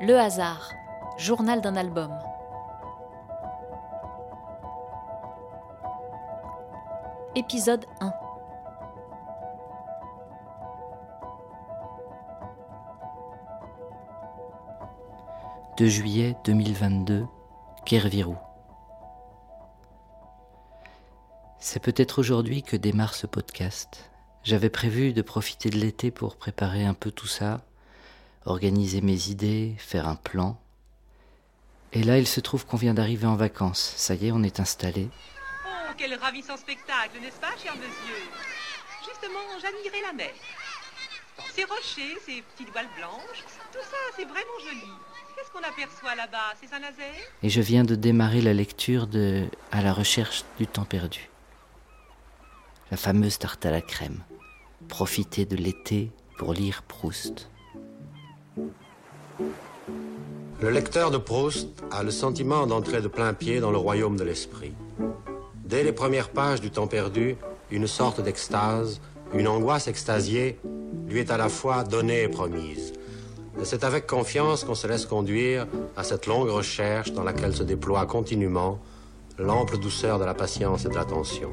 Le hasard, journal d'un album. Épisode 1 2 juillet 2022, Kervirou. C'est peut-être aujourd'hui que démarre ce podcast. J'avais prévu de profiter de l'été pour préparer un peu tout ça, organiser mes idées, faire un plan. Et là, il se trouve qu'on vient d'arriver en vacances. Ça y est, on est installé. Oh, quel ravissant spectacle, n'est-ce pas, cher monsieur? Justement, j'admirais la mer. Ces rochers, ces petites voiles blanches, tout ça, c'est vraiment joli. Qu'est-ce qu'on aperçoit là-bas? C'est Saint-Nazaire? Et je viens de démarrer la lecture de À la recherche du temps perdu. La fameuse tarte à la crème. Profiter de l'été pour lire Proust. Le lecteur de Proust a le sentiment d'entrer de plein pied dans le royaume de l'esprit. Dès les premières pages du Temps perdu, une sorte d'extase, une angoisse extasiée, lui est à la fois donnée et promise. Et c'est avec confiance qu'on se laisse conduire à cette longue recherche dans laquelle se déploie continuellement l'ample douceur de la patience et de l'attention.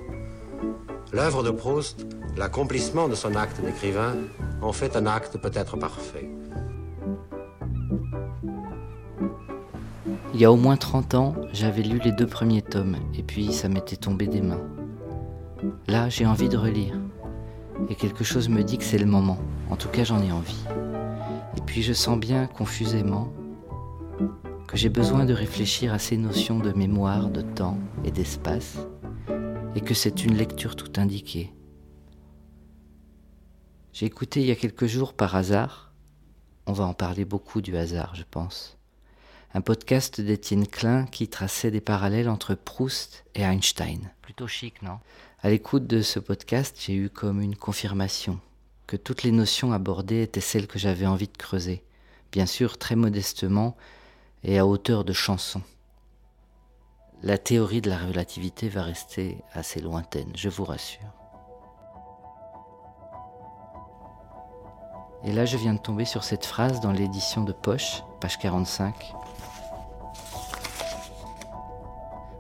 L'œuvre de Proust, l'accomplissement de son acte d'écrivain, en fait un acte peut-être parfait. Il y a au moins 30 ans, j'avais lu les deux premiers tomes, et puis ça m'était tombé des mains. Là, j'ai envie de relire. Et quelque chose me dit que c'est le moment. En tout cas, j'en ai envie. Et puis je sens bien, confusément, que j'ai besoin de réfléchir à ces notions de mémoire, de temps et d'espace, et que c'est une lecture tout indiquée. J'ai écouté il y a quelques jours par hasard, on va en parler beaucoup du hasard, je pense, un podcast d'Étienne Klein qui traçait des parallèles entre Proust et Einstein. Plutôt chic, non? À l'écoute de ce podcast, j'ai eu comme une confirmation que toutes les notions abordées étaient celles que j'avais envie de creuser, bien sûr très modestement et à hauteur de chanson. La théorie de la relativité va rester assez lointaine, je vous rassure. Et là, je viens de tomber sur cette phrase dans l'édition de Poche, page 45.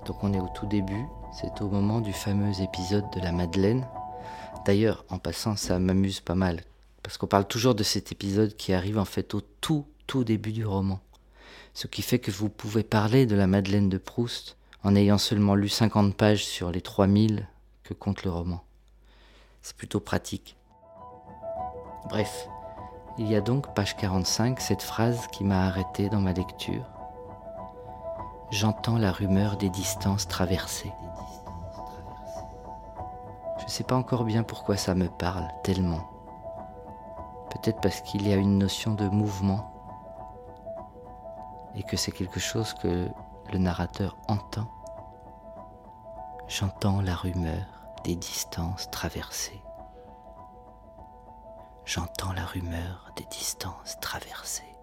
Donc on est au tout début, c'est au moment du fameux épisode de la Madeleine. D'ailleurs, en passant, ça m'amuse pas mal, parce qu'on parle toujours de cet épisode qui arrive en fait au tout, tout début du roman. Ce qui fait que vous pouvez parler de la Madeleine de Proust en ayant seulement lu 50 pages sur les 3000 que compte le roman. C'est plutôt pratique. Bref, il y a donc, page 45, cette phrase qui m'a arrêté dans ma lecture. J'entends la rumeur des distances traversées. Je ne sais pas encore bien pourquoi ça me parle tellement. Peut-être parce qu'il y a une notion de mouvement et que c'est quelque chose que le narrateur entend. J'entends la rumeur des distances traversées. J'entends la rumeur des distances traversées.